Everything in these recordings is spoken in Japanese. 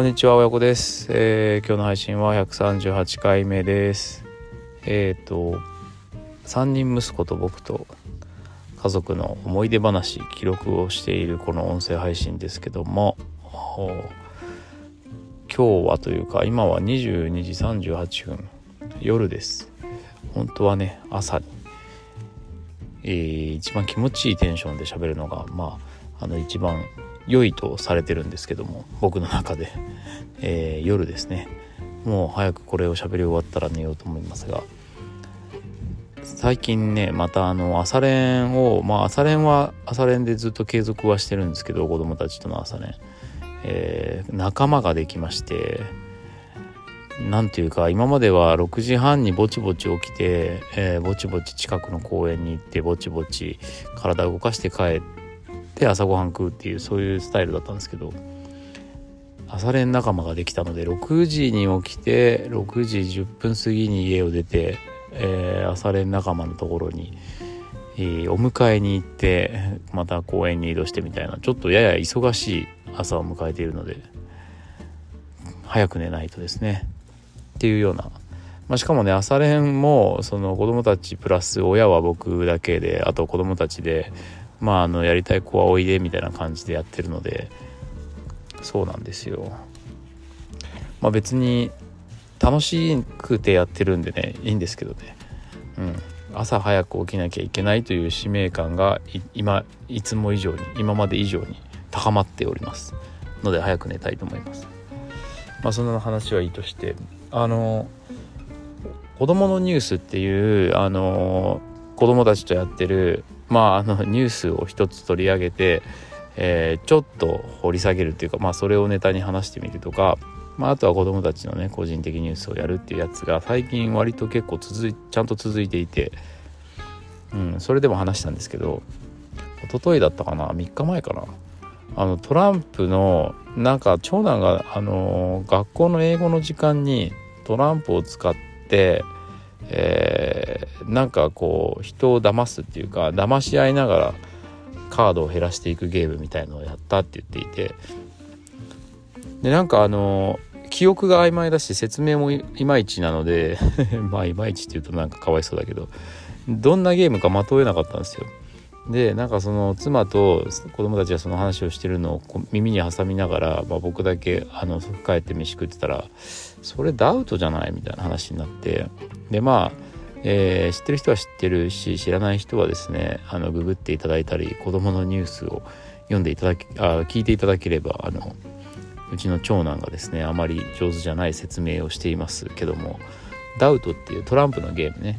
こんにちは、親子です、えー、今日の配信は138回目です。えっ、ー、と、3人息子と僕と家族の思い出話、記録をしているこの音声配信ですけども、今日はというか、今は22時38分、夜です。本当はね、朝に、えー、一番気持ちいいテンションで喋るのが、まあ、あの一番良いとされてるんですけども僕の中で、えー、夜ですね。もう早くこれを喋り終わったら寝ようと思いますが。最近ねまたあの朝練をまあ朝練は朝練でずっと継続はしてるんですけど子供たちとの朝練、えー、仲間ができまして何ていうか今までは6時半にぼちぼち起きて、えー、ぼちぼち近くの公園に行ってぼちぼち体を動かして帰っ朝ごはん食うっていうそういうスタイルだったんですけど朝練仲間ができたので6時に起きて6時10分過ぎに家を出て、えー、朝練仲間のところに、えー、お迎えに行ってまた公園に移動してみたいなちょっとやや忙しい朝を迎えているので早く寝ないとですね。っていうような、まあ、しかもね朝練もその子供たちプラス親は僕だけであと子供たちでまああのやりたい子はおいでみたいな感じでやってるのでそうなんですよ。まあ別に楽しくてやってるんでねいいんですけどね。うん。朝早く起きなきゃいけないという使命感が今いつも以上に今まで以上に高まっております。ので早く寝たいと思います。まあそんな話はいいとしてあの子供のニュースっていうあの子供たちとやってるまああのニュースを一つ取り上げて、えー、ちょっと掘り下げるっていうかまあそれをネタに話してみるとか、まあ、あとは子どもたちのね個人的ニュースをやるっていうやつが最近割と結構続いちゃんと続いていて、うん、それでも話したんですけど一昨日だったかな3日前かな。あのトランプのなんか長男があの学校の英語の時間にトランプを使ってえー、なんかこう人を騙すっていうか騙し合いながらカードを減らしていくゲームみたいのをやったって言っていてでなんかあの記憶が曖昧だし説明もいまいちなので まあいまいちっていうとなんかかわいそうだけどどんなゲームかまとえなかったんですよ。でなんかその妻と子供たちがその話をしてるのを耳に挟みながら、まあ、僕だけあの帰って飯食ってたらそれダウトじゃない？みたいな話になって。でまあ、えー、知ってる人は知ってるし知らない人はですねあのググっていただいたり子供のニュースを読んでいただきあ聞いていただければあのうちの長男がですねあまり上手じゃない説明をしていますけどもダウトっていうトランプのゲームね。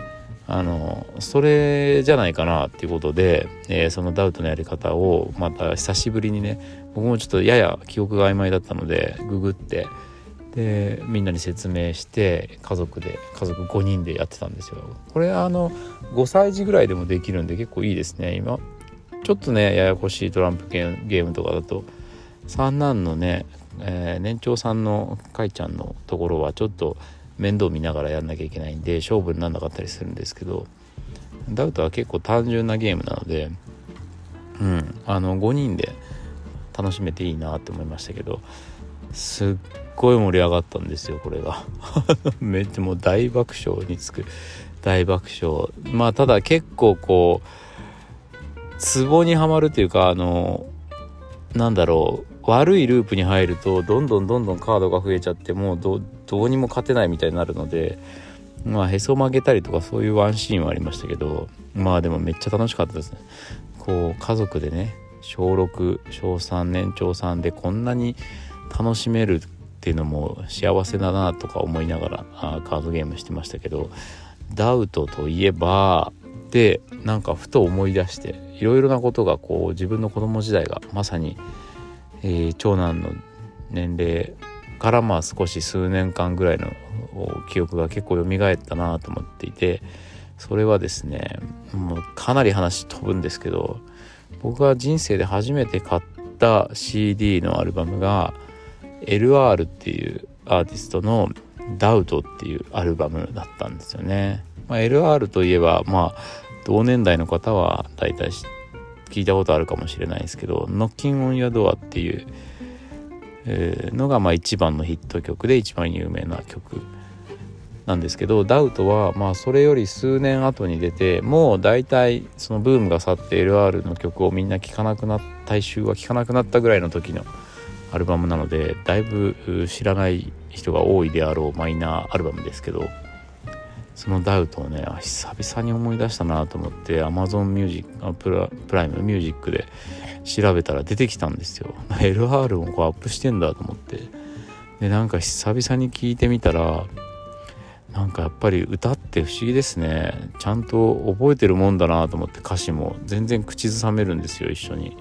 あのそれじゃないかなっていうことで、えー、そのダウトのやり方をまた久しぶりにね僕もちょっとやや記憶が曖昧だったのでググってでみんなに説明して家族で家族5人でやってたんですよ。これあの5歳児ぐらいでもできるんで結構いいですね今。ちょっとねややこしいトランプゲームとかだと三男のね、えー、年長さんのかいちゃんのところはちょっと面倒見ながらやんなきゃいけないんで勝負になんなかったりするんですけどダウトは結構単純なゲームなのでうんあの5人で楽しめていいなって思いましたけどすっごい盛り上がったんですよこれが。めっちゃもう大爆笑につく大爆笑。まあただ結構こうツボにはまるというかあのなんだろう悪いループに入るとどんどんどんどんカードが増えちゃってもうどどうにも勝てないみたいになるのでまあへそ曲げたりとかそういうワンシーンはありましたけどまあでもめっちゃ楽しかったですね。こう家族でね小6小3年長3でこんなに楽しめるっていうのも幸せだなとか思いながらあカードゲームしてましたけどダウトといえばでなんかふと思い出していろいろなことがこう自分の子供時代がまさに、えー、長男の年齢からまあ少し数年間ぐらいの記憶が結構蘇ったなと思っていてそれはですねもうかなり話飛ぶんですけど僕が人生で初めて買った CD のアルバムが LR っていうアーティストのダウトっていうアルバムだったんですよね。まあ、LR といえばまあ同年代の方は大体聞いたことあるかもしれないですけど「ノッキンオン・ヤドア」っていう、のがまあ一番のヒット曲で一番有名な曲なんですけどダウトはまあそれより数年後に出てもう大体そのブームが去って LR の曲をみんな聴かなくなった大衆は聴かなくなったぐらいの時のアルバムなのでだいぶ知らない人が多いであろうマイナーアルバムですけどそのダウトをね久々に思い出したなと思って Amazon Music プラ Prime Music で調べたら出てきたんですよ。LR もこうアップしてんだと思って。でなんか久々に聞いてみたらなんかやっぱり歌って不思議ですね。ちゃんと覚えてるもんだなと思って歌詞も。全然口ずさめるんですよ一緒に。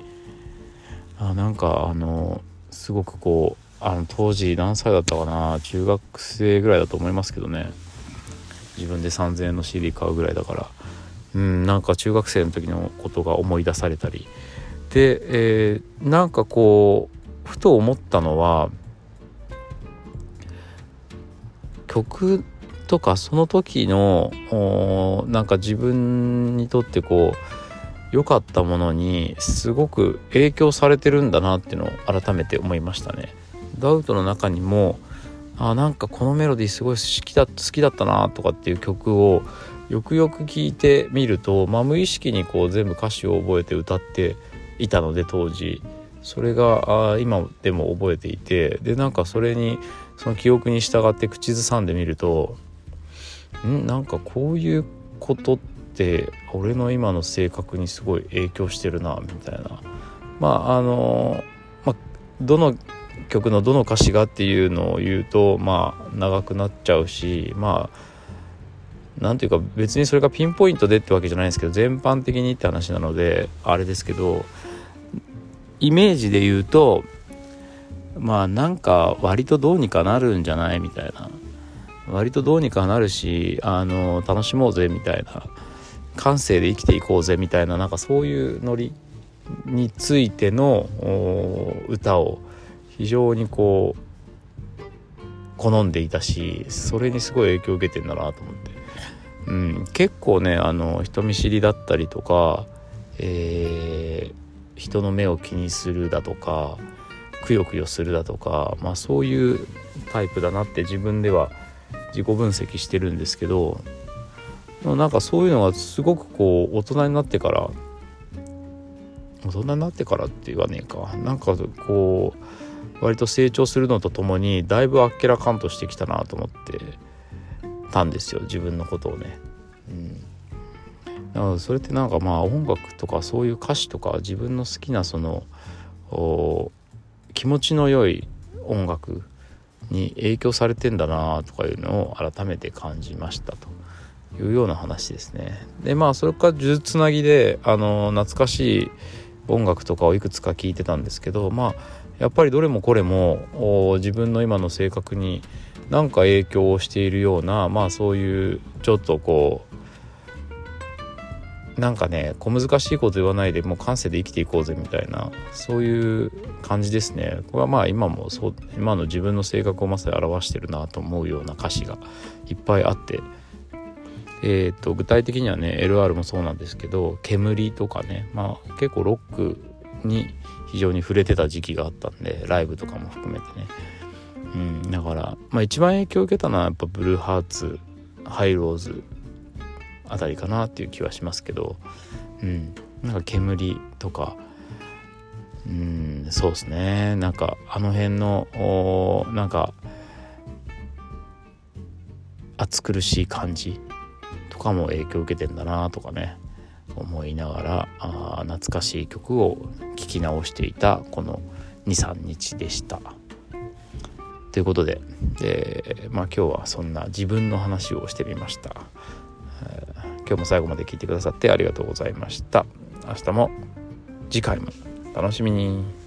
あなんかあのすごくこうあの当時何歳だったかな？中学生ぐらいだと思いますけどね。自分で3000円の CD 買うぐらいだからうんなんか中学生の時のことが思い出されたりで、えー、なんかこうふと思ったのは曲とかその時のなんか自分にとってこう良かったものにすごく影響されてるんだなっていうのを改めて思いましたね。ダウトの中にもあなんかこのメロディーすごい好きだ好きだったなとかっていう曲をよくよく聞いてみると、まあ、無意識にこう全部歌詞を覚えて歌っていたので当時。それがあ今でも覚えていてでなんかそれにその記憶に従って口ずさんでみるとん？なんかこういうことって俺の今の性格にすごい影響してるなみたいな。まああの、まあ、どの曲のどの歌詞がっていうのを言うとまあ長くなっちゃうしまあなんていうか別にそれがピンポイントでってわけじゃないんですけど全般的にって話なのであれですけどイメージで言うとまあなんか割とどうにかなるんじゃないみたいな。割とどうにかなるしあの楽しもうぜみたいな。感性で生きていこうぜみたいななんかそういうノリについての歌を非常にこう好んでいたしそれにすごい影響を受けてんだなと思って、うん、結構ねあの人見知りだったりとか、えー、人の目を気にするだとかくよくよするだとか、まあ、そういうタイプだなって自分では自己分析してるんですけどなんかそういうのがすごくこう大人になってから大人になってからって言わねえか。なんかこう割と成長するのとともにだいぶあっけらかんとしてきたなと思ってたんですよ自分のことをね。うん、なのでそれってなんかまあ音楽とかそういう歌詞とか自分の好きなその気持ちの良い音楽に影響されてんだなとかいうのを改めて感じましたというような話ですね。でまあそれから呪術つなぎであの懐かしい音楽とかをいくつか聴いてたんですけどまあやっぱりどれもこれも自分の今の性格に何か影響をしているようなまあそういうちょっとこうなんかね小難しいこと言わないでもう感性で生きていこうぜみたいなそういう感じですね。これはまあ今もそう今の自分の性格をまさに表してるなと思うような歌詞がいっぱいあって。えーと、具体的にはね LR もそうなんですけど煙とかね。まあ結構ロックに非常に触れてた時期があったんでライブとかも含めてね。うんだから、まあ、一番影響を受けたのはやっぱブルーハーツハイローズあたりかなっていう気はしますけど、うん、なんか煙とか、うん、そうですね。なんかあの辺のなんか暑苦しい感じとかも影響を受けてんだなとかね。思いながらあ懐かしい曲を聴き直していたこの23日でした。ということで、でまあ、今日はそんな自分の話をしてみました。今日も最後まで聞いてくださってありがとうございました。明日も次回も楽しみに。